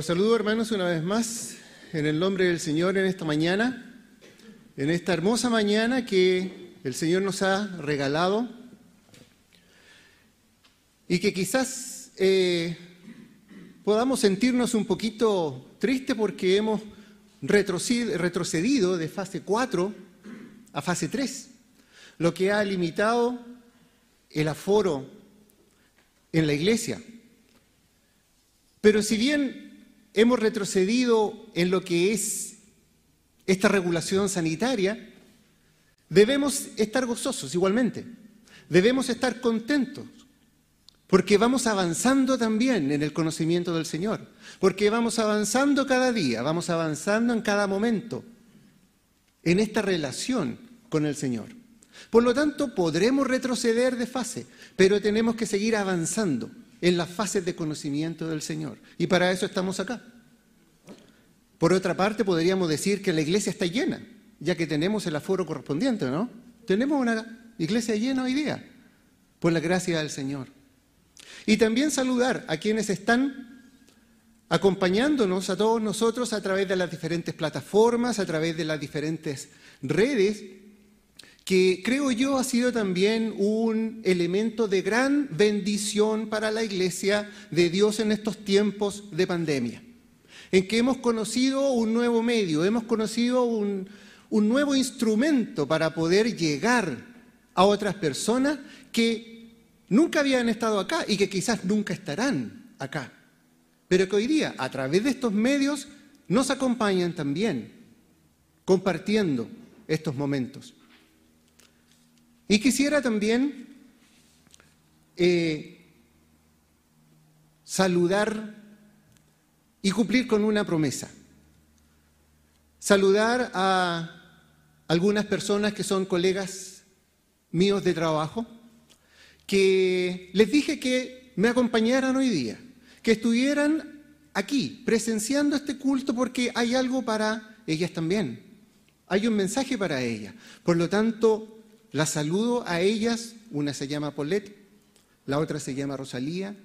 Los saludo hermanos una vez más en el nombre del Señor en esta mañana, en esta hermosa mañana que el Señor nos ha regalado y que quizás eh, podamos sentirnos un poquito tristes porque hemos retrocedido de fase 4 a fase 3, lo que ha limitado el aforo en la iglesia. Pero si bien hemos retrocedido en lo que es esta regulación sanitaria, debemos estar gozosos igualmente, debemos estar contentos, porque vamos avanzando también en el conocimiento del Señor, porque vamos avanzando cada día, vamos avanzando en cada momento en esta relación con el Señor. Por lo tanto, podremos retroceder de fase, pero tenemos que seguir avanzando en las fases de conocimiento del Señor. Y para eso estamos acá. Por otra parte, podríamos decir que la iglesia está llena, ya que tenemos el aforo correspondiente, ¿no? Tenemos una iglesia llena hoy día, por la gracia del Señor. Y también saludar a quienes están acompañándonos a todos nosotros a través de las diferentes plataformas, a través de las diferentes redes que creo yo ha sido también un elemento de gran bendición para la iglesia de Dios en estos tiempos de pandemia, en que hemos conocido un nuevo medio, hemos conocido un, nuevo instrumento para poder llegar a otras personas que nunca habían estado acá y que quizás nunca estarán acá, pero que hoy día a través de estos medios nos acompañan también compartiendo estos momentos. Y quisiera también eh, saludar y cumplir con una promesa. Saludar a algunas personas que son colegas míos de trabajo, que les dije que me acompañaran hoy día, que estuvieran aquí presenciando este culto porque hay algo para ellas también. Hay un mensaje para ellas. Por lo tanto, las saludo a ellas, una se llama Paulette, la otra se llama Rosalía.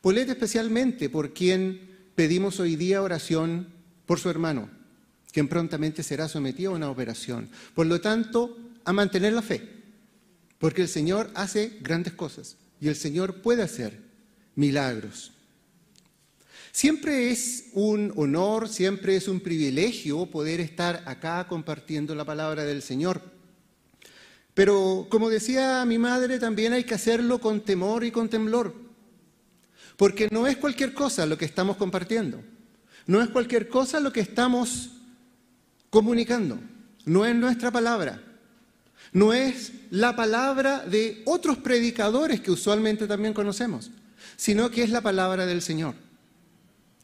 Paulette especialmente por quien pedimos hoy día oración por su hermano, quien prontamente será sometido a una operación. Por lo tanto, a mantener la fe, porque el Señor hace grandes cosas y el Señor puede hacer milagros. Siempre es un honor, siempre es un privilegio poder estar acá compartiendo la palabra del Señor. Pero como decía mi madre, también hay que hacerlo con temor y con temblor. Porque no es cualquier cosa lo que estamos compartiendo. No es cualquier cosa lo que estamos comunicando. No es nuestra palabra. No es la palabra de otros predicadores que usualmente también conocemos, sino que es la palabra del Señor.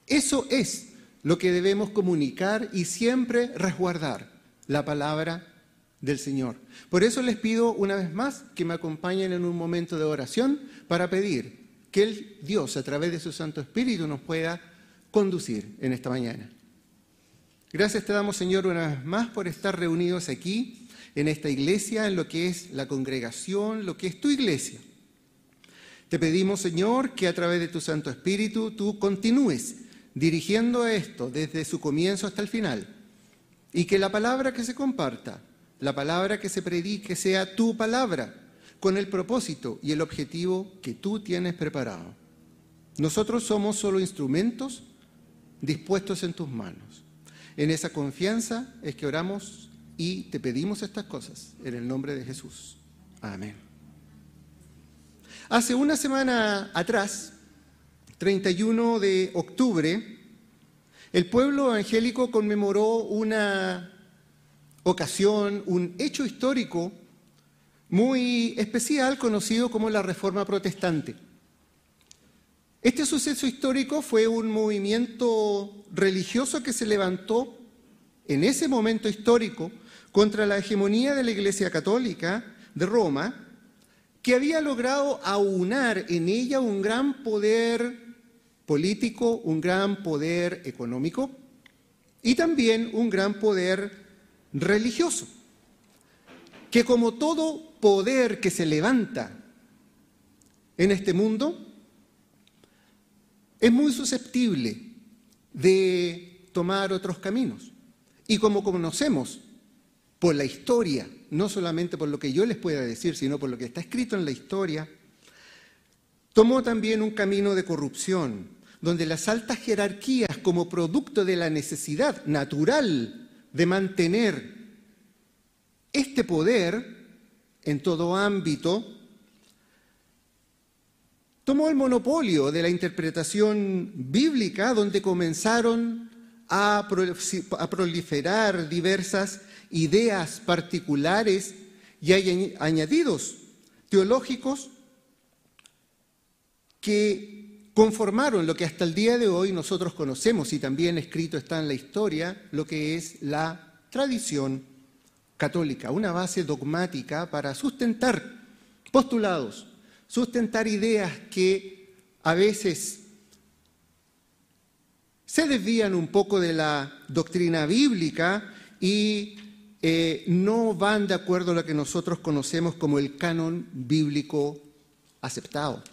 Eso es lo que debemos comunicar y siempre resguardar, la palabra del Señor. Por eso les pido una vez más que me acompañen en un momento de oración para pedir que el Dios a través de su Santo Espíritu nos pueda conducir en esta mañana. Gracias te damos Señor una vez más por estar reunidos aquí en esta iglesia, en lo que es la congregación, lo que es tu iglesia. Te pedimos Señor que a través de tu Santo Espíritu tú continúes dirigiendo esto desde su comienzo hasta el final y que la palabra que se comparta la palabra que se predique sea tu palabra, con el propósito y el objetivo que tú tienes preparado. Nosotros somos solo instrumentos dispuestos en tus manos. En esa confianza es que oramos y te pedimos estas cosas en el nombre de Jesús. Amén. Hace una semana atrás, 31 de octubre, el pueblo evangélico conmemoró una ocasión, un hecho histórico muy especial conocido como la Reforma Protestante. Este suceso histórico fue un movimiento religioso que se levantó en ese momento histórico contra la hegemonía de la Iglesia Católica de Roma, que había logrado aunar en ella un gran poder político, un gran poder económico y también un gran poder religioso, que como todo poder que se levanta en este mundo, es muy susceptible de tomar otros caminos. Y como conocemos por la historia, no solamente por lo que yo les pueda decir, sino por lo que está escrito en la historia, tomó también un camino de corrupción, donde las altas jerarquías, como producto de la necesidad natural de mantener este poder en todo ámbito, tomó el monopolio de la interpretación bíblica, donde comenzaron a, proliferar diversas ideas particulares y añadidos teológicos que conformaron lo que hasta el día de hoy nosotros conocemos y también escrito está en la historia, lo que es la tradición católica, una base dogmática para sustentar postulados, sustentar ideas que a veces se desvían un poco de la doctrina bíblica y eh, no van de acuerdo a lo que nosotros conocemos como el canon bíblico aceptado.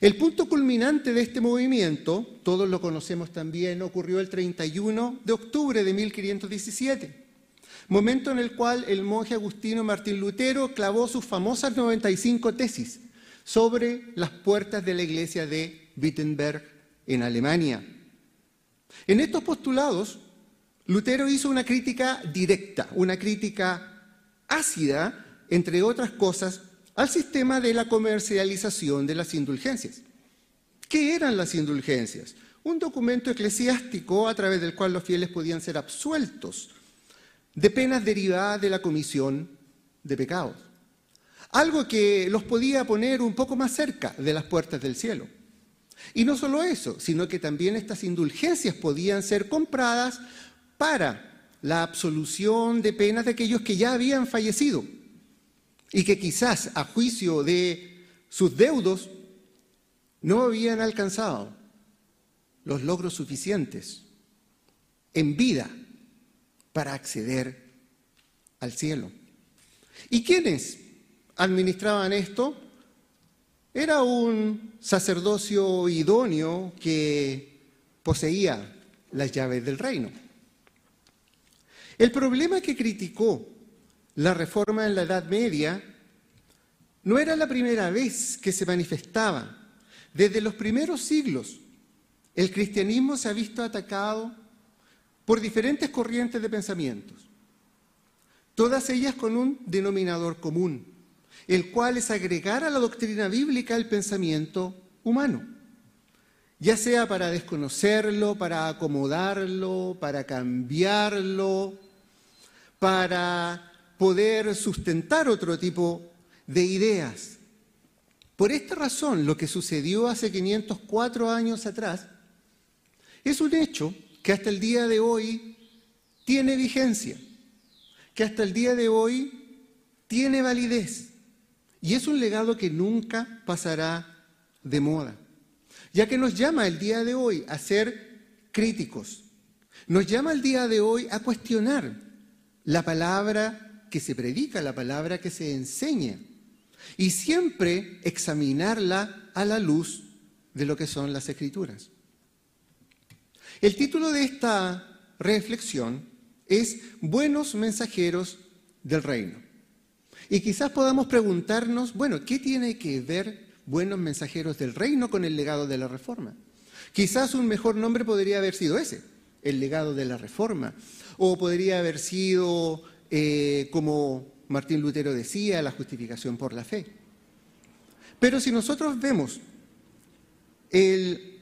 El punto culminante de este movimiento, todos lo conocemos también, ocurrió el 31 de octubre de 1517, momento en el cual el monje agustino Martín Lutero clavó sus famosas 95 tesis sobre las puertas de la iglesia de Wittenberg en Alemania. En estos postulados, Lutero hizo una crítica directa, una crítica ácida, entre otras cosas, al sistema de la comercialización de las indulgencias. ¿Qué eran las indulgencias? Un documento eclesiástico a través del cual los fieles podían ser absueltos de penas derivadas de la comisión de pecados. Algo que los podía poner un poco más cerca de las puertas del cielo. Y no solo eso, sino que también estas indulgencias podían ser compradas para la absolución de penas de aquellos que ya habían fallecido y que quizás a juicio de sus deudos no habían alcanzado los logros suficientes en vida para acceder al cielo. ¿Y quiénes administraban esto? Era un sacerdocio idóneo que poseía las llaves del reino. El problema que criticó la reforma en la Edad Media no era la primera vez que se manifestaba. Desde los primeros siglos, el cristianismo se ha visto atacado por diferentes corrientes de pensamientos, todas ellas con un denominador común, el cual es agregar a la doctrina bíblica el pensamiento humano, ya sea para desconocerlo, para acomodarlo, para cambiarlo, para poder sustentar otro tipo de ideas. Por esta razón, lo que sucedió hace 504 años atrás es un hecho que hasta el día de hoy tiene vigencia, que hasta el día de hoy tiene validez y es un legado que nunca pasará de moda, ya que nos llama el día de hoy a ser críticos, nos llama el día de hoy a cuestionar la palabra que se predica, la palabra que se enseña. Y siempre examinarla a la luz de lo que son las escrituras. El título de esta reflexión es Buenos mensajeros del reino. Y quizás podamos preguntarnos, bueno, ¿qué tiene que ver buenos mensajeros del reino con el legado de la reforma? Quizás un mejor nombre podría haber sido ese, el legado de la reforma. O podría haber sido eh, como Martín Lutero decía, la justificación por la fe. Pero si nosotros vemos el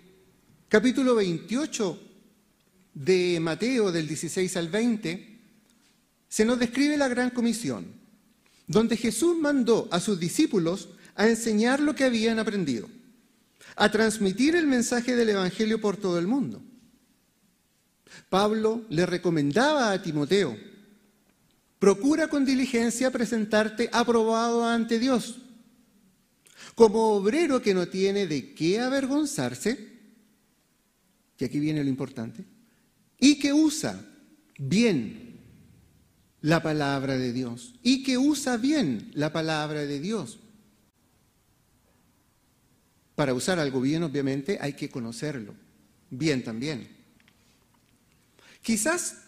capítulo 28 de Mateo del 16 al 20, se nos describe la gran comisión, donde Jesús mandó a sus discípulos a enseñar lo que habían aprendido, a transmitir el mensaje del Evangelio por todo el mundo. Pablo le recomendaba a Timoteo Procura con diligencia presentarte aprobado ante Dios, como obrero que no tiene de qué avergonzarse, y aquí viene lo importante, y que usa bien la palabra de Dios, y que usa bien la palabra de Dios. Para usar algo bien, obviamente, hay que conocerlo bien también. Quizás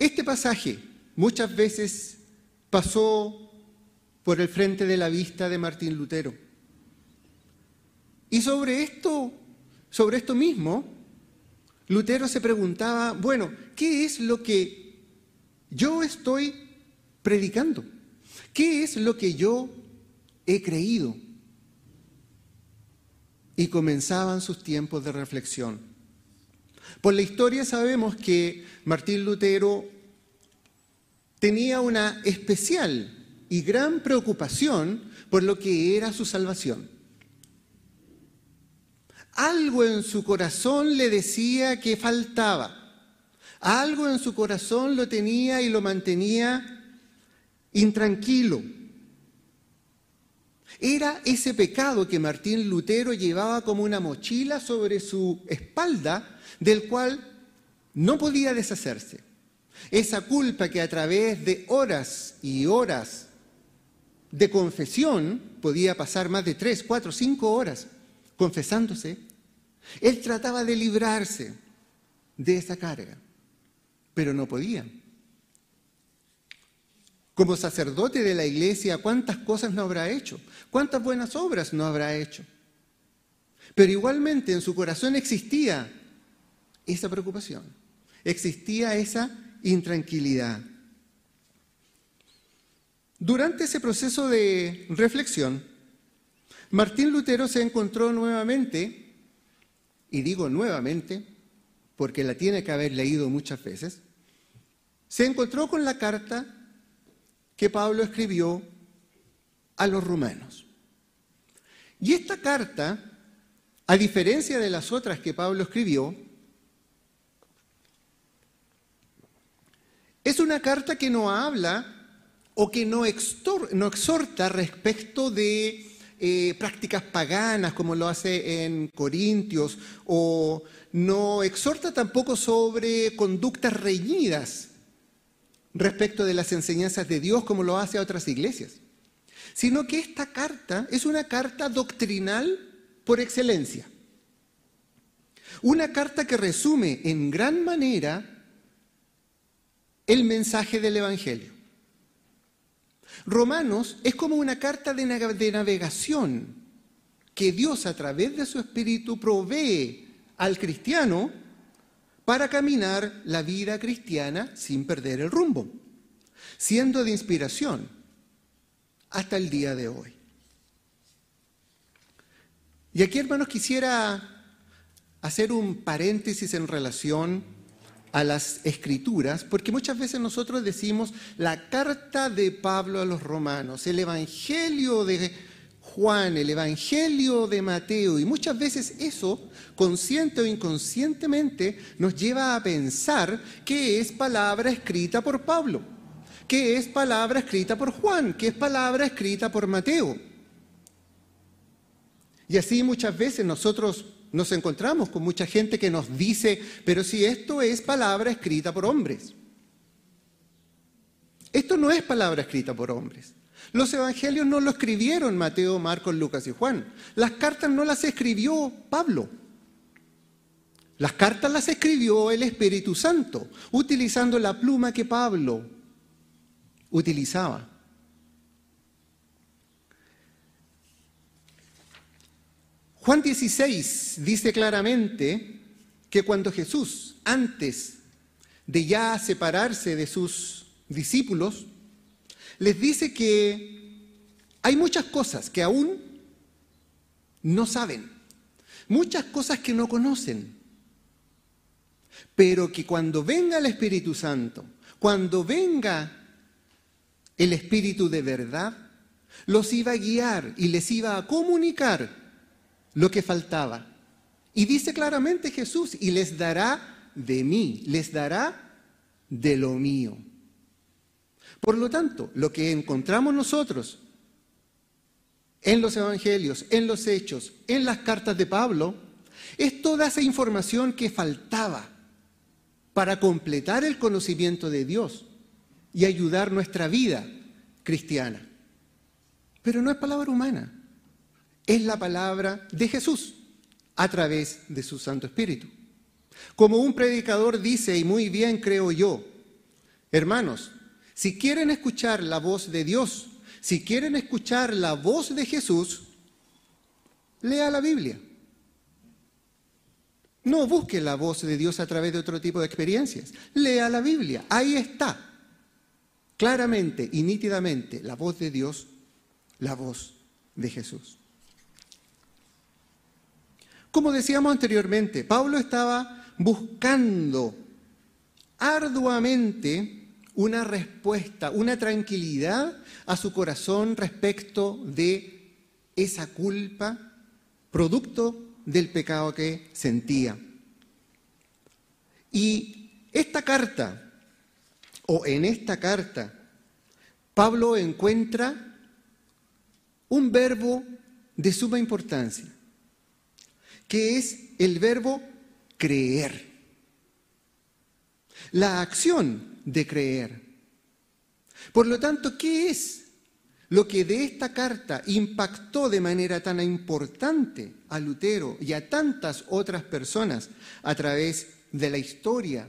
este pasaje muchas veces pasó por el frente de la vista de Martín Lutero. Y sobre esto, sobre esto mismo, Lutero se preguntaba, bueno, ¿qué es lo que yo estoy predicando? ¿Qué es lo que yo he creído? Y comenzaban sus tiempos de reflexión. Por la historia sabemos que Martín Lutero tenía una especial y gran preocupación por lo que era su salvación. Algo en su corazón le decía que faltaba. Algo en su corazón lo tenía y lo mantenía intranquilo. Era ese pecado que Martín Lutero llevaba como una mochila sobre su espalda, del cual no podía deshacerse. Esa culpa que a través de horas y horas de confesión, podía pasar más de tres, cuatro, cinco horas confesándose, él trataba de librarse de esa carga, pero no podía. Como sacerdote de la iglesia, ¿cuántas cosas no habrá hecho? ¿Cuántas buenas obras no habrá hecho? Pero igualmente en su corazón existía esa preocupación, existía esa intranquilidad. Durante ese proceso de reflexión, Martín Lutero se encontró nuevamente, y digo nuevamente, porque la tiene que haber leído muchas veces, se encontró con la carta que Pablo escribió a los romanos. Y esta carta, a diferencia de las otras que Pablo escribió, es una carta que no habla o que no, exhorta respecto de eh, prácticas paganas como lo hace en Corintios, o no exhorta tampoco sobre conductas reñidas respecto de las enseñanzas de Dios como lo hace a otras iglesias, sino que esta carta es una carta doctrinal por excelencia. Una carta que resume en gran manera el mensaje del Evangelio. Romanos es como una carta de navegación que Dios a través de su Espíritu provee al cristiano para caminar la vida cristiana sin perder el rumbo, siendo de inspiración hasta el día de hoy. Y aquí, hermanos, quisiera hacer un paréntesis en relación a las escrituras, porque muchas veces nosotros decimos la carta de Pablo a los romanos, el Evangelio de Juan, el Evangelio de Mateo, y muchas veces eso, consciente o inconscientemente, nos lleva a pensar que es palabra escrita por Pablo, que es palabra escrita por Juan, que es palabra escrita por Mateo. Y así muchas veces nosotros nos encontramos con mucha gente que nos dice, pero si esto es palabra escrita por hombres. Esto no es palabra escrita por hombres. Los evangelios no lo escribieron Mateo, Marcos, Lucas y Juan. Las cartas no las escribió Pablo. Las cartas las escribió el Espíritu Santo, utilizando la pluma que Pablo utilizaba. Juan 16 dice claramente que cuando Jesús, antes de ya separarse de sus discípulos, les dice que hay muchas cosas que aún no saben, muchas cosas que no conocen, pero que cuando venga el Espíritu Santo, cuando venga el Espíritu de verdad, los iba a guiar y les iba a comunicar lo que faltaba. Y dice claramente Jesús, y les dará de mí, les dará de lo mío. Por lo tanto, lo que encontramos nosotros en los evangelios, en los hechos, en las cartas de Pablo, es toda esa información que faltaba para completar el conocimiento de Dios y ayudar nuestra vida cristiana. Pero no es palabra humana es la palabra de Jesús, a través de su Santo Espíritu. Como un predicador dice, y muy bien creo yo, hermanos, si quieren escuchar la voz de Dios, si quieren escuchar la voz de Jesús, lea la Biblia. No busque la voz de Dios a través de otro tipo de experiencias. Lea la Biblia. Ahí está. Claramente y nítidamente la voz de Dios, la voz de Jesús. Como decíamos anteriormente, Pablo estaba buscando arduamente una respuesta, una tranquilidad a su corazón respecto de esa culpa, producto del pecado que sentía. Y esta carta, o en esta carta, Pablo encuentra un verbo de suma importancia que es el verbo creer. La acción de creer. Por lo tanto, ¿qué es lo que de esta carta impactó de manera tan importante a Lutero y a tantas otras personas a través de la historia?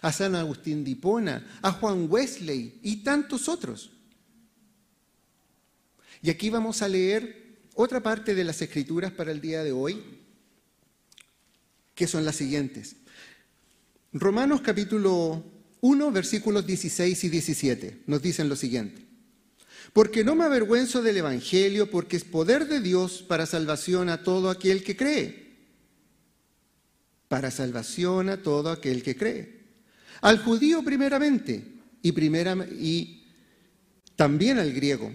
A San Agustín de Hipona, a Juan Wesley y tantos otros. Y aquí vamos a leer otra parte de las escrituras para el día de hoy, que son las siguientes. Romanos capítulo 1, versículos 16 y 17 nos dicen lo siguiente. Porque no me avergüenzo del Evangelio, porque es poder de Dios para salvación a todo aquel que cree. Para salvación a todo aquel que cree. Al judío primeramente y, también al griego.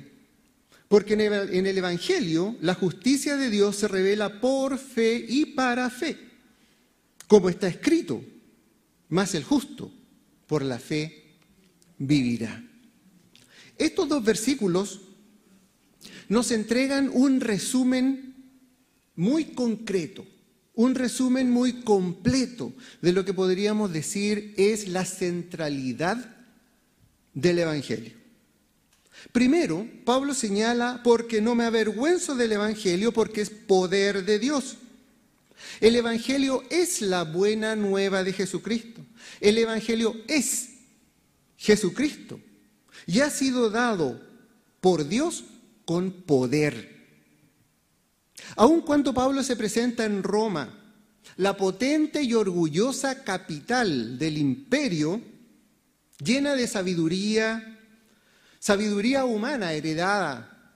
Porque en el Evangelio la justicia de Dios se revela por fe y para fe como está escrito, más el justo por la fe vivirá. Estos dos versículos nos entregan un resumen muy concreto, un resumen muy completo de lo que podríamos decir es la centralidad del Evangelio. Primero, Pablo señala, porque no me avergüenzo del Evangelio, porque es poder de Dios. El Evangelio es la buena nueva de Jesucristo. El Evangelio es Jesucristo y ha sido dado por Dios con poder. Aun cuando Pablo se presenta en Roma, la potente y orgullosa capital del imperio, llena de sabiduría, sabiduría humana heredada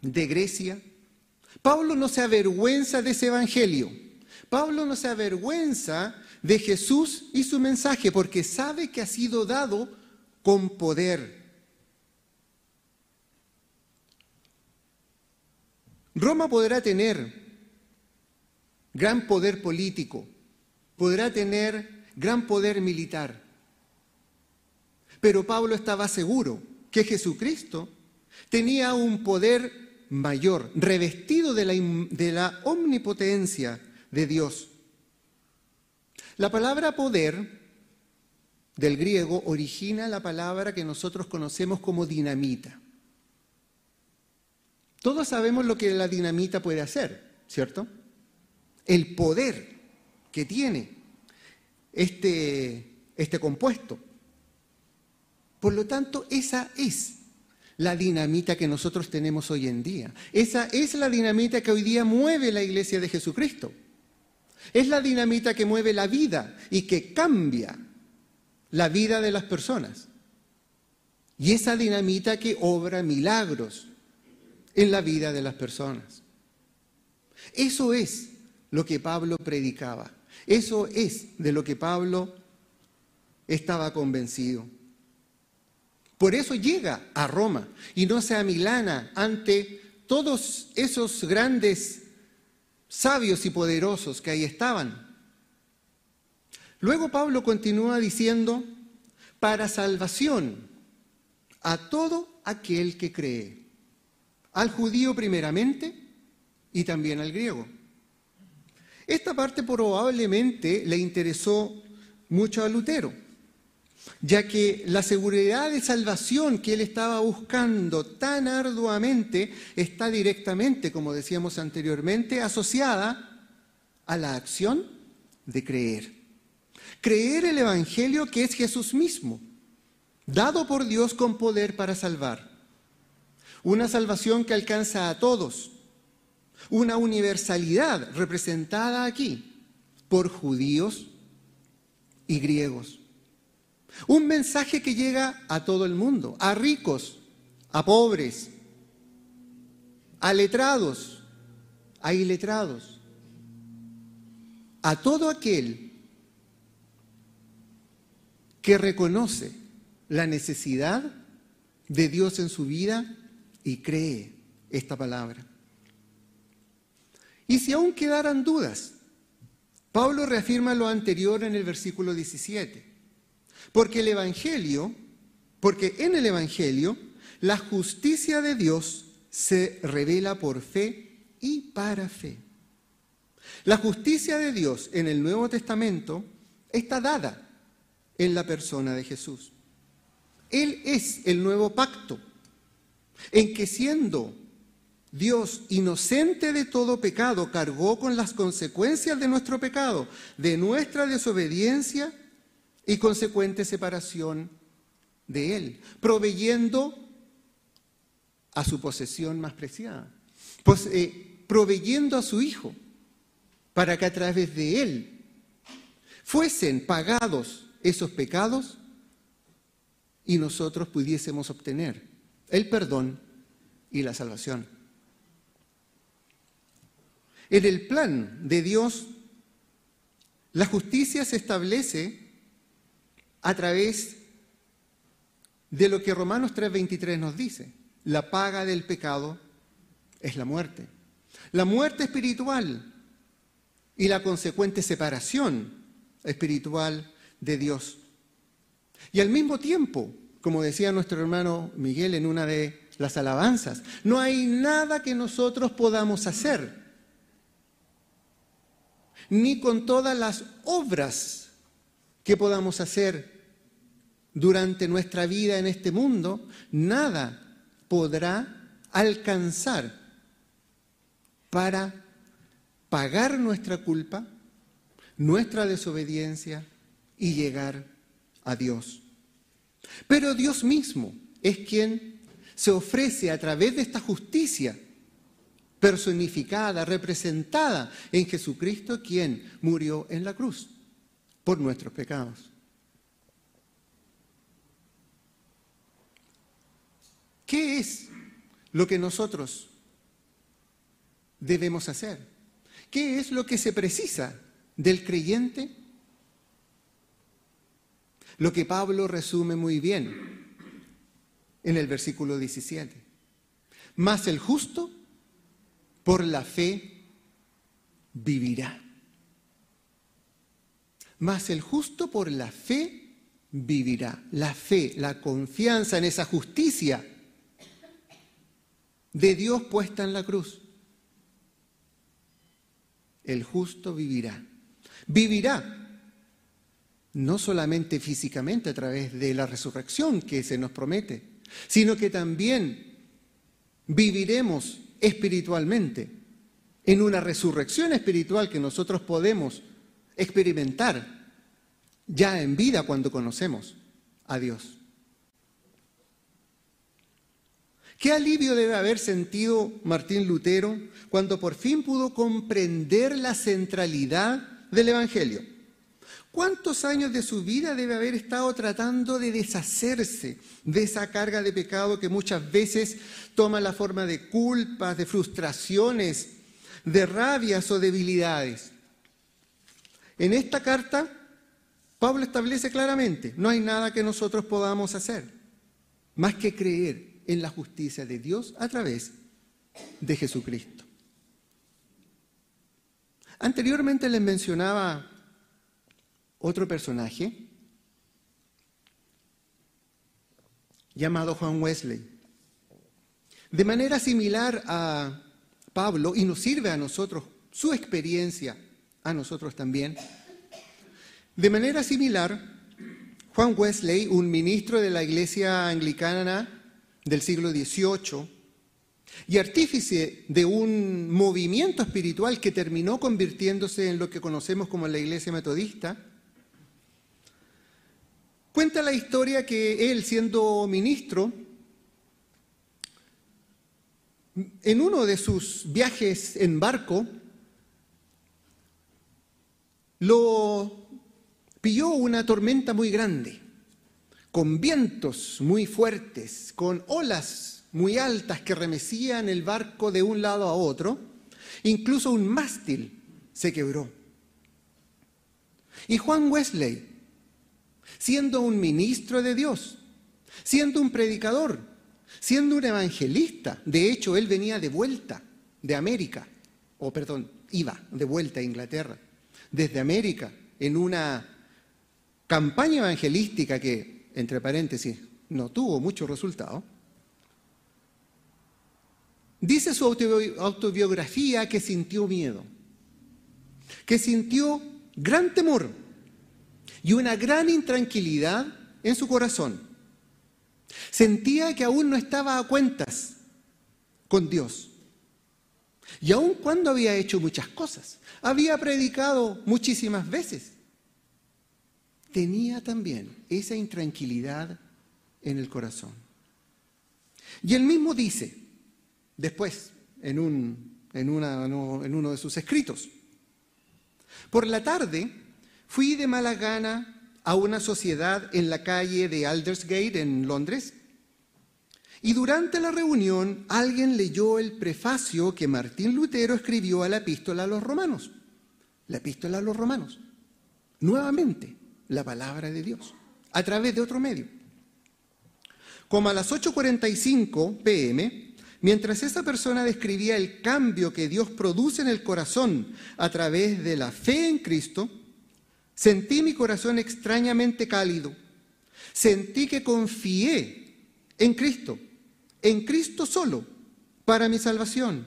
de Grecia, Pablo no se avergüenza de ese evangelio Pablo no se avergüenza de Jesús y su mensaje porque sabe que ha sido dado con poder. Roma podrá tener gran poder político, podrá tener gran poder militar, pero Pablo estaba seguro que Jesucristo tenía un poder mayor, revestido de la, omnipotencia de Dios. La palabra poder del griego origina la palabra que nosotros conocemos como dinamita. Todos sabemos lo que la dinamita puede hacer, ¿cierto? El poder que tiene este, este compuesto. Por lo tanto, esa es la dinamita que nosotros tenemos hoy en día. Esa es la dinamita que hoy día mueve la iglesia de Jesucristo. Es la dinamita que mueve la vida y que cambia la vida de las personas. Y esa dinamita que obra milagros en la vida de las personas. Eso es lo que Pablo predicaba. Eso es de lo que Pablo estaba convencido. Por eso llega a Roma y no se amilana ante todos esos grandes sabios y poderosos que ahí estaban. Luego Pablo continúa diciendo, para salvación a todo aquel que cree, al judío primeramente y también al griego. Esta parte probablemente le interesó mucho a Lutero ya que la seguridad de salvación que él estaba buscando tan arduamente está directamente, como decíamos anteriormente, asociada a la acción de creer. Creer el Evangelio que es Jesús mismo, dado por Dios con poder para salvar. Una salvación que alcanza a todos. Una universalidad representada aquí por judíos y griegos. Un mensaje que llega a todo el mundo, a ricos, a pobres, a letrados, a iletrados, a todo aquel que reconoce la necesidad de Dios en su vida y cree esta palabra. Y si aún quedaran dudas, Pablo reafirma lo anterior en el versículo 17. Porque el Evangelio, porque en el Evangelio la justicia de Dios se revela por fe y para fe. La justicia de Dios en el Nuevo Testamento está dada en la persona de Jesús. Él es el nuevo pacto, en que siendo Dios, inocente de todo pecado, cargó con las consecuencias de nuestro pecado, de nuestra desobediencia y consecuente separación de Él, proveyendo a su posesión más preciada, pues, proveyendo a su Hijo, para que a través de Él fuesen pagados esos pecados y nosotros pudiésemos obtener el perdón y la salvación. En el plan de Dios, la justicia se establece a través de lo que Romanos 3:23 nos dice. La paga del pecado es la muerte. La muerte espiritual y la consecuente separación espiritual de Dios. Y al mismo tiempo, como decía nuestro hermano Miguel en una de las alabanzas, no hay nada que nosotros podamos hacer ni con todas las obras que podamos hacer durante nuestra vida en este mundo, nada podrá alcanzar para pagar nuestra culpa, nuestra desobediencia y llegar a Dios. Pero Dios mismo es quien se ofrece a través de esta justicia personificada, representada en Jesucristo, quien murió en la cruz por nuestros pecados. ¿Qué es lo que nosotros debemos hacer? ¿Qué es lo que se precisa del creyente? Lo que Pablo resume muy bien en el versículo 17. Más el justo por la fe vivirá. Mas el justo por la fe vivirá. La fe, la confianza en esa justicia de Dios puesta en la cruz. El justo vivirá. Vivirá no solamente físicamente a través de la resurrección que se nos promete, sino que también viviremos espiritualmente, en una resurrección espiritual que nosotros podemos experimentar ya en vida cuando conocemos a Dios. ¿Qué alivio debe haber sentido Martín Lutero cuando por fin pudo comprender la centralidad del Evangelio? ¿Cuántos años de su vida debe haber estado tratando de deshacerse de esa carga de pecado que muchas veces toma la forma de culpas, de frustraciones, de rabias o debilidades? En esta carta, Pablo establece claramente, no hay nada que nosotros podamos hacer más que creer en la justicia de Dios a través de Jesucristo. Anteriormente les mencionaba otro personaje llamado Juan Wesley. De manera similar a Pablo, y nos sirve a nosotros su experiencia, a nosotros también, de manera similar, Juan Wesley, un ministro de la iglesia anglicana del siglo XVIII, y artífice de un movimiento espiritual que terminó convirtiéndose en lo que conocemos como la Iglesia Metodista, cuenta la historia que él, siendo ministro, en uno de sus viajes en barco, lo pilló una tormenta muy grande, con vientos muy fuertes, con olas muy altas que remecían el barco de un lado a otro, incluso un mástil se quebró. Y Juan Wesley, siendo un ministro de Dios, siendo un predicador, siendo un evangelista, de hecho él venía de vuelta de América, o perdón, iba de vuelta a Inglaterra, desde América, en una campaña evangelística que, entre paréntesis, no tuvo mucho resultado, dice su autobiografía que sintió miedo, que sintió gran temor y una gran intranquilidad en su corazón. Sentía que aún no estaba a cuentas con Dios. Y aun cuando había hecho muchas cosas, había predicado muchísimas veces, tenía también esa intranquilidad en el corazón. Y él mismo dice, después, en, en uno de sus escritos, por la tarde fui de mala gana a una sociedad en la calle de Aldersgate, en Londres, y durante la reunión alguien leyó el prefacio que Martín Lutero escribió a la epístola a los romanos. La epístola a los romanos. Nuevamente, la palabra de Dios, a través de otro medio. Como a las 8.45 pm, mientras esa persona describía el cambio que Dios produce en el corazón a través de la fe en Cristo, sentí mi corazón extrañamente cálido. Sentí que confié en Cristo, en Cristo solo, para mi salvación.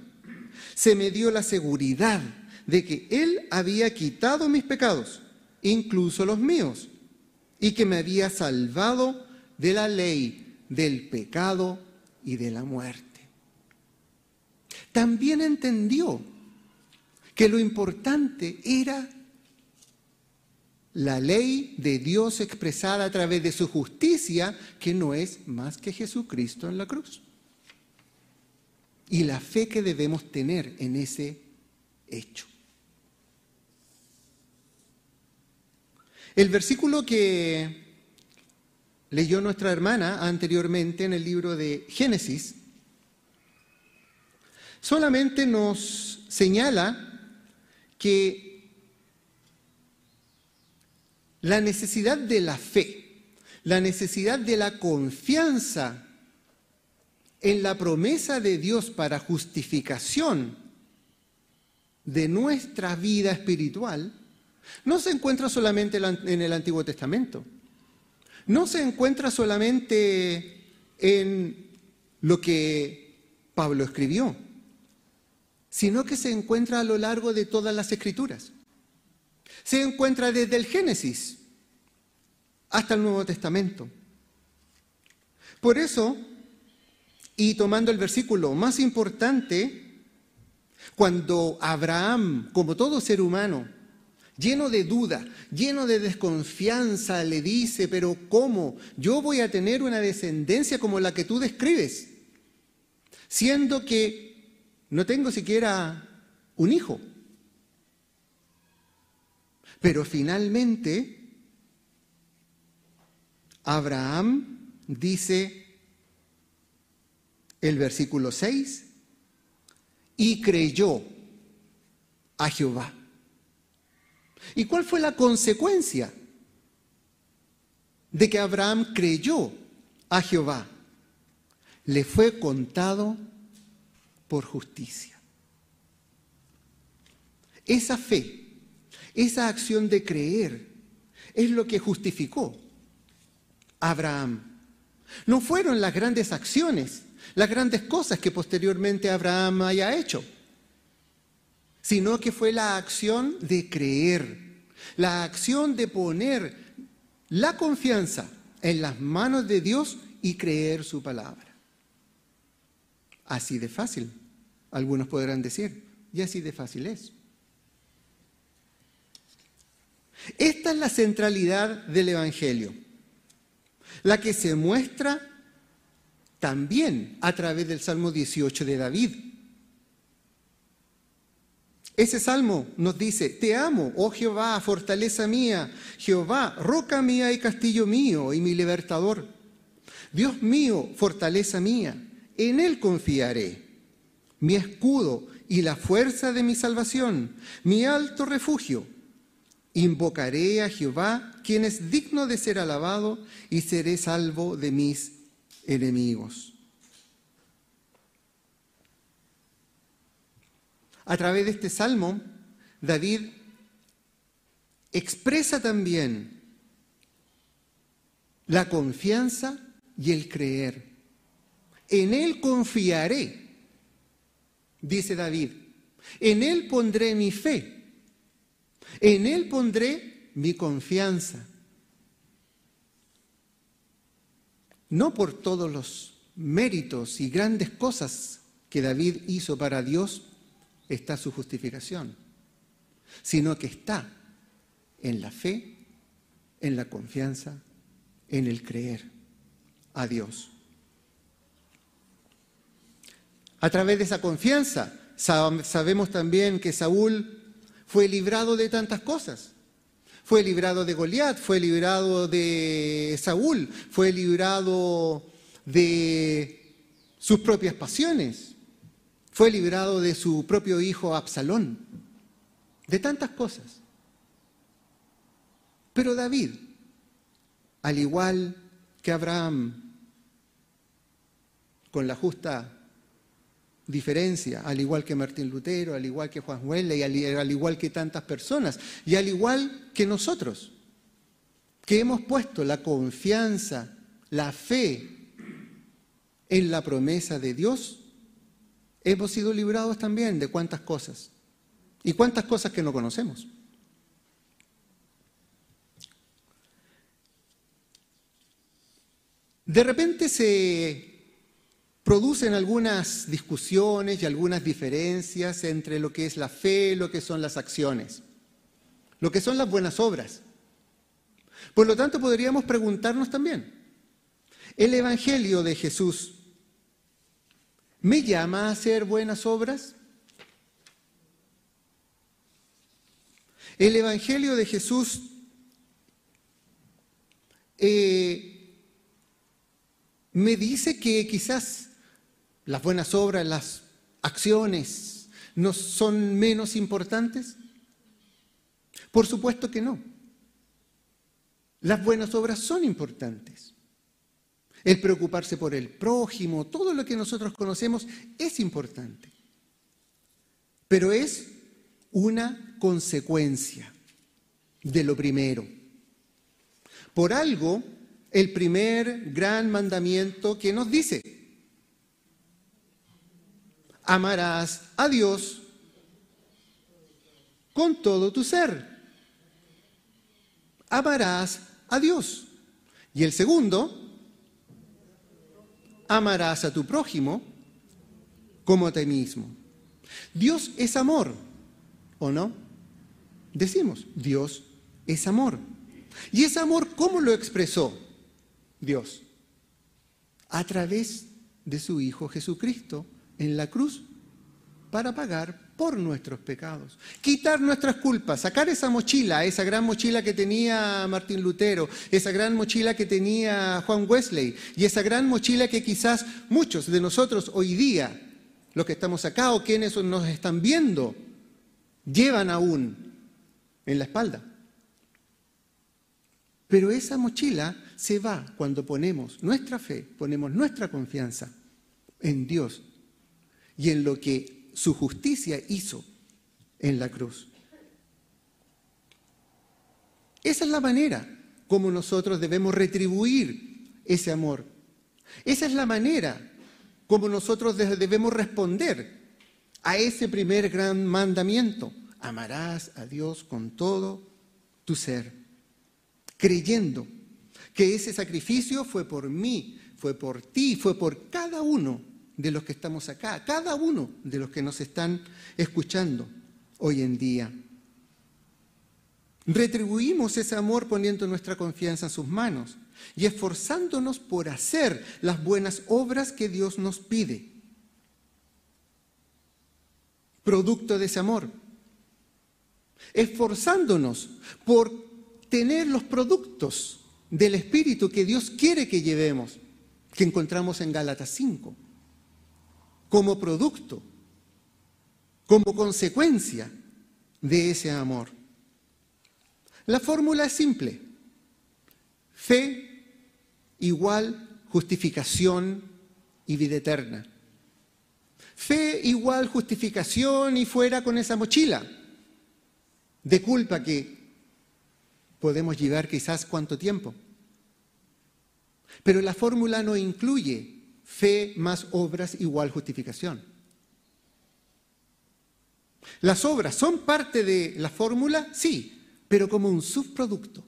Se me dio la seguridad de que Él había quitado mis pecados incluso los míos, y que me había salvado de la ley, del pecado y de la muerte. También entendió que lo importante era la ley de Dios expresada a través de su justicia, que no es más que Jesucristo en la cruz. Y la fe que debemos tener en ese hecho. El versículo que leyó nuestra hermana anteriormente en el libro de Génesis solamente nos señala que la necesidad de la fe, la necesidad de la confianza en la promesa de Dios para justificación de nuestra vida espiritual, no se encuentra solamente en el Antiguo Testamento. No se encuentra solamente en lo que Pablo escribió, sino que se encuentra a lo largo de todas las escrituras. Se encuentra desde el Génesis hasta el Nuevo Testamento. Por eso, y tomando el versículo más importante, cuando Abraham, como todo ser humano, lleno de duda, lleno de desconfianza, le dice, pero ¿cómo? Yo voy a tener una descendencia como la que tú describes, siendo que no tengo siquiera un hijo. Pero finalmente, Abraham dice el versículo 6, y creyó a Jehová. ¿Y cuál fue la consecuencia de que Abraham creyó a Jehová? Le fue contado por justicia. Esa fe, esa acción de creer, es lo que justificó a Abraham. No fueron las grandes acciones, las grandes cosas que posteriormente Abraham haya hecho sino que fue la acción de creer, la acción de poner la confianza en las manos de Dios y creer su palabra. así de fácil. Algunos podrán decir, y así de fácil es. Esta es la centralidad del Evangelio, la que se muestra también a través del Salmo 18 de David. Ese salmo nos dice, te amo, oh Jehová, fortaleza mía, Jehová, roca mía y castillo mío y mi libertador. Dios mío, fortaleza mía, en Él confiaré, mi escudo y la fuerza de mi salvación, mi alto refugio. Invocaré a Jehová, quien es digno de ser alabado, y seré salvo de mis enemigos. A través de este salmo, David expresa también la confianza y el creer. En Él confiaré, dice David. En Él pondré mi fe. En Él pondré mi confianza. No por todos los méritos y grandes cosas que David hizo para Dios está su justificación, sino que está en la fe, en la confianza, en el creer a Dios. A través de esa confianza sabemos también que Saúl fue librado de tantas cosas. Fue librado de Goliat, fue librado de Saúl, fue librado de sus propias pasiones, fue librado de su propio hijo Absalón, de tantas cosas. Pero David, al igual que Abraham, con la justa diferencia, al igual que Martín Lutero, al igual que Juan Huelle y al, igual que tantas personas, y al igual que nosotros, que hemos puesto la confianza, la fe en la promesa de Dios, hemos sido librados también de cuántas cosas, y cuántas cosas que no conocemos. De repente se producen algunas discusiones y algunas diferencias entre lo que es la fe, lo que son las acciones, lo que son las buenas obras. Por lo tanto, podríamos preguntarnos también, ¿el Evangelio de Jesús me llama a hacer buenas obras? El Evangelio de Jesús eh, me dice que quizás las buenas obras, las acciones, ¿no son menos importantes? Por supuesto que no. Las buenas obras son importantes. El preocuparse por el prójimo, todo lo que nosotros conocemos es importante. Pero es una consecuencia de lo primero. Por algo, el primer gran mandamiento que nos dice, amarás a Dios con todo tu ser. Amarás a Dios. Y el segundo, amarás a tu prójimo como a ti mismo. Dios es amor, ¿o no? Decimos, Dios es amor. ¿Y ese amor cómo lo expresó Dios? A través de su Hijo Jesucristo, en la cruz para pagar por nuestros pecados, quitar nuestras culpas, sacar esa mochila, esa gran mochila que tenía Martín Lutero, esa gran mochila que tenía Juan Wesley y esa gran mochila que quizás muchos de nosotros hoy día, los que estamos acá o quienes nos están viendo, llevan aún en la espalda. Pero esa mochila se va cuando ponemos nuestra fe, ponemos nuestra confianza en Dios y en lo que su justicia hizo en la cruz. Esa es la manera como nosotros debemos retribuir ese amor. Esa es la manera como nosotros debemos responder a ese primer gran mandamiento. Amarás a Dios con todo tu ser, creyendo que ese sacrificio fue por mí, fue por ti, fue por cada uno de los que estamos acá, cada uno de los que nos están escuchando hoy en día. Retribuimos ese amor poniendo nuestra confianza en sus manos y esforzándonos por hacer las buenas obras que Dios nos pide. Producto de ese amor. Esforzándonos por tener los productos del Espíritu que Dios quiere que llevemos, que encontramos en Gálatas 5, como producto, como consecuencia de ese amor. La fórmula es simple. Fe igual justificación y vida eterna. Fe igual justificación y fuera con esa mochila de culpa que podemos llevar quizás cuánto tiempo. Pero la fórmula no incluye fe más obras igual justificación. Las obras son parte de la fórmula, sí, pero como un subproducto.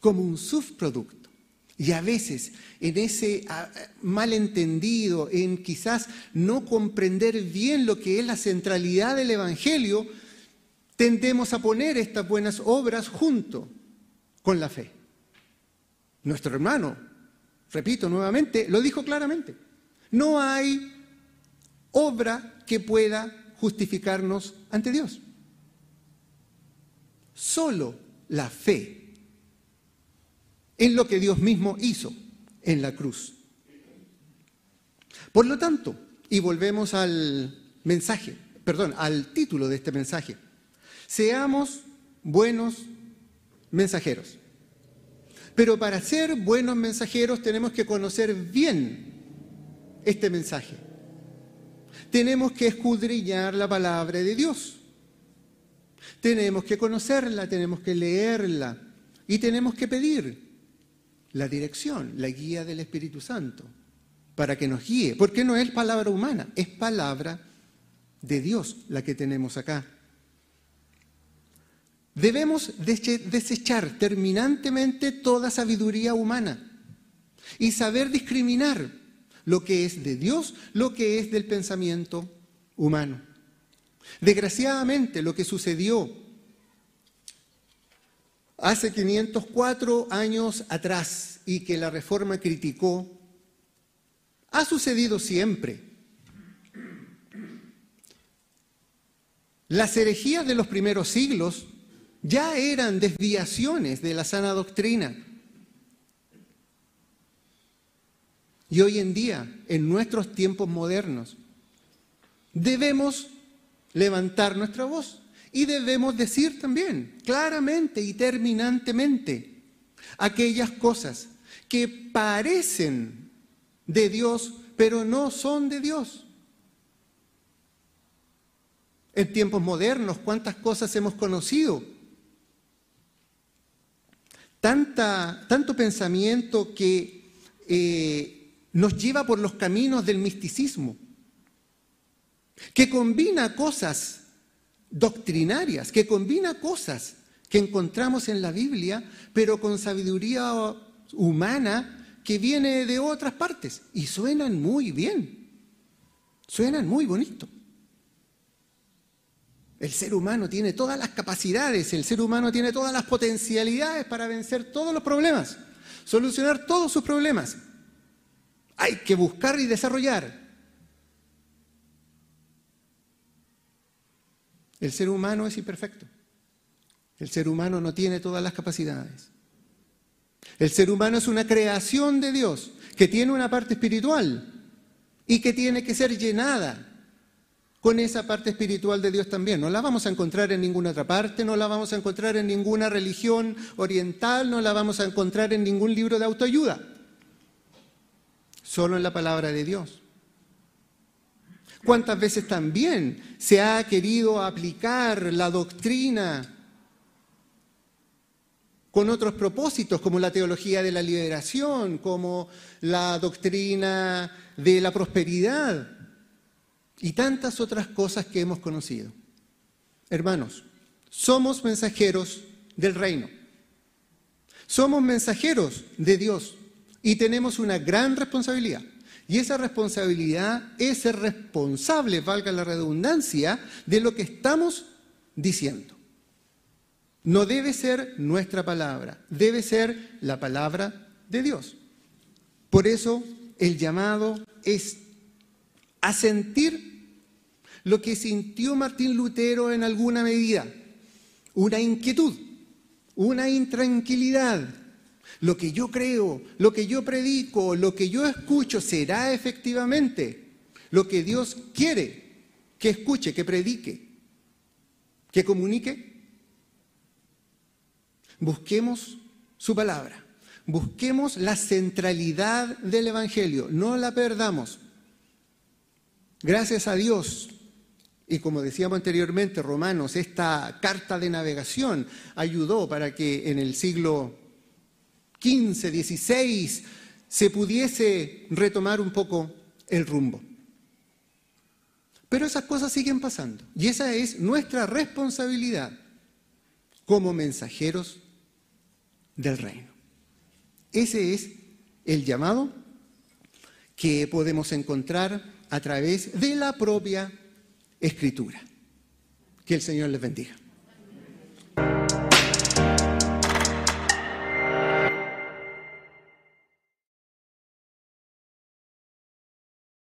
Como un subproducto. Y a veces en ese ah, malentendido, en quizás no comprender bien lo que es la centralidad del Evangelio, tendemos a poner estas buenas obras junto con la fe. Nuestro hermano, repito nuevamente, lo dijo claramente. No hay obra que pueda justificarnos ante Dios. Solo la fe en lo que Dios mismo hizo en la cruz. Por lo tanto, y volvemos al mensaje, perdón, al título de este mensaje, seamos buenos mensajeros. Pero para ser buenos mensajeros tenemos que conocer bien este mensaje. Tenemos que escudriñar la palabra de Dios. Tenemos que conocerla, tenemos que leerla y tenemos que pedir la dirección, la guía del Espíritu Santo para que nos guíe, porque no es palabra humana, es palabra de Dios la que tenemos acá. Debemos desechar terminantemente toda sabiduría humana y saber discriminar lo que es de Dios, lo que es del pensamiento humano. Desgraciadamente, lo que sucedió hace 504 años atrás y que la Reforma criticó, ha sucedido siempre. Las herejías de los primeros siglos ya eran desviaciones de la sana doctrina. Y hoy en día, en nuestros tiempos modernos, debemos levantar nuestra voz y debemos decir también claramente y terminantemente aquellas cosas que parecen de Dios, pero no son de Dios. En tiempos modernos, ¿cuántas cosas hemos conocido? Tanta, tanto pensamiento que eh, nos lleva por los caminos del misticismo que combina cosas doctrinarias, que combina cosas que encontramos en la Biblia, pero con sabiduría humana que viene de otras partes y suenan muy bien, suenan muy bonito. El ser humano tiene todas las capacidades, el ser humano tiene todas las potencialidades para vencer todos los problemas, solucionar todos sus problemas. Hay que buscar y desarrollar El ser humano es imperfecto. El ser humano no tiene todas las capacidades. El ser humano es una creación de Dios que tiene una parte espiritual y que tiene que ser llenada con esa parte espiritual de Dios también. No la vamos a encontrar en ninguna otra parte, no la vamos a encontrar en ninguna religión oriental, no la vamos a encontrar en ningún libro de autoayuda. Solo en la palabra de Dios. ¿Cuántas veces también se ha querido aplicar la doctrina con otros propósitos, como la teología de la liberación, como la doctrina de la prosperidad y tantas otras cosas que hemos conocido? Hermanos, somos mensajeros del reino. Somos mensajeros de Dios y tenemos una gran responsabilidad Y esa responsabilidad es ser responsable, valga la redundancia, de lo que estamos diciendo. No debe ser nuestra palabra, debe ser la palabra de Dios. Por eso el llamado es a sentir lo que sintió Martín Lutero en alguna medida, una inquietud, una intranquilidad. Lo que yo creo, lo que yo predico, lo que yo escucho, ¿será efectivamente lo que Dios quiere que escuche, que predique, que comunique? Busquemos su palabra, busquemos la centralidad del Evangelio, no la perdamos. Gracias a Dios, y como decíamos anteriormente, Romanos, esta carta de navegación ayudó para que en el siglo XV, XVI se pudiese retomar un poco el rumbo. Pero esas cosas siguen pasando y esa es nuestra responsabilidad como mensajeros del reino. Ese es el llamado que podemos encontrar a través de la propia escritura. Que el Señor les bendiga.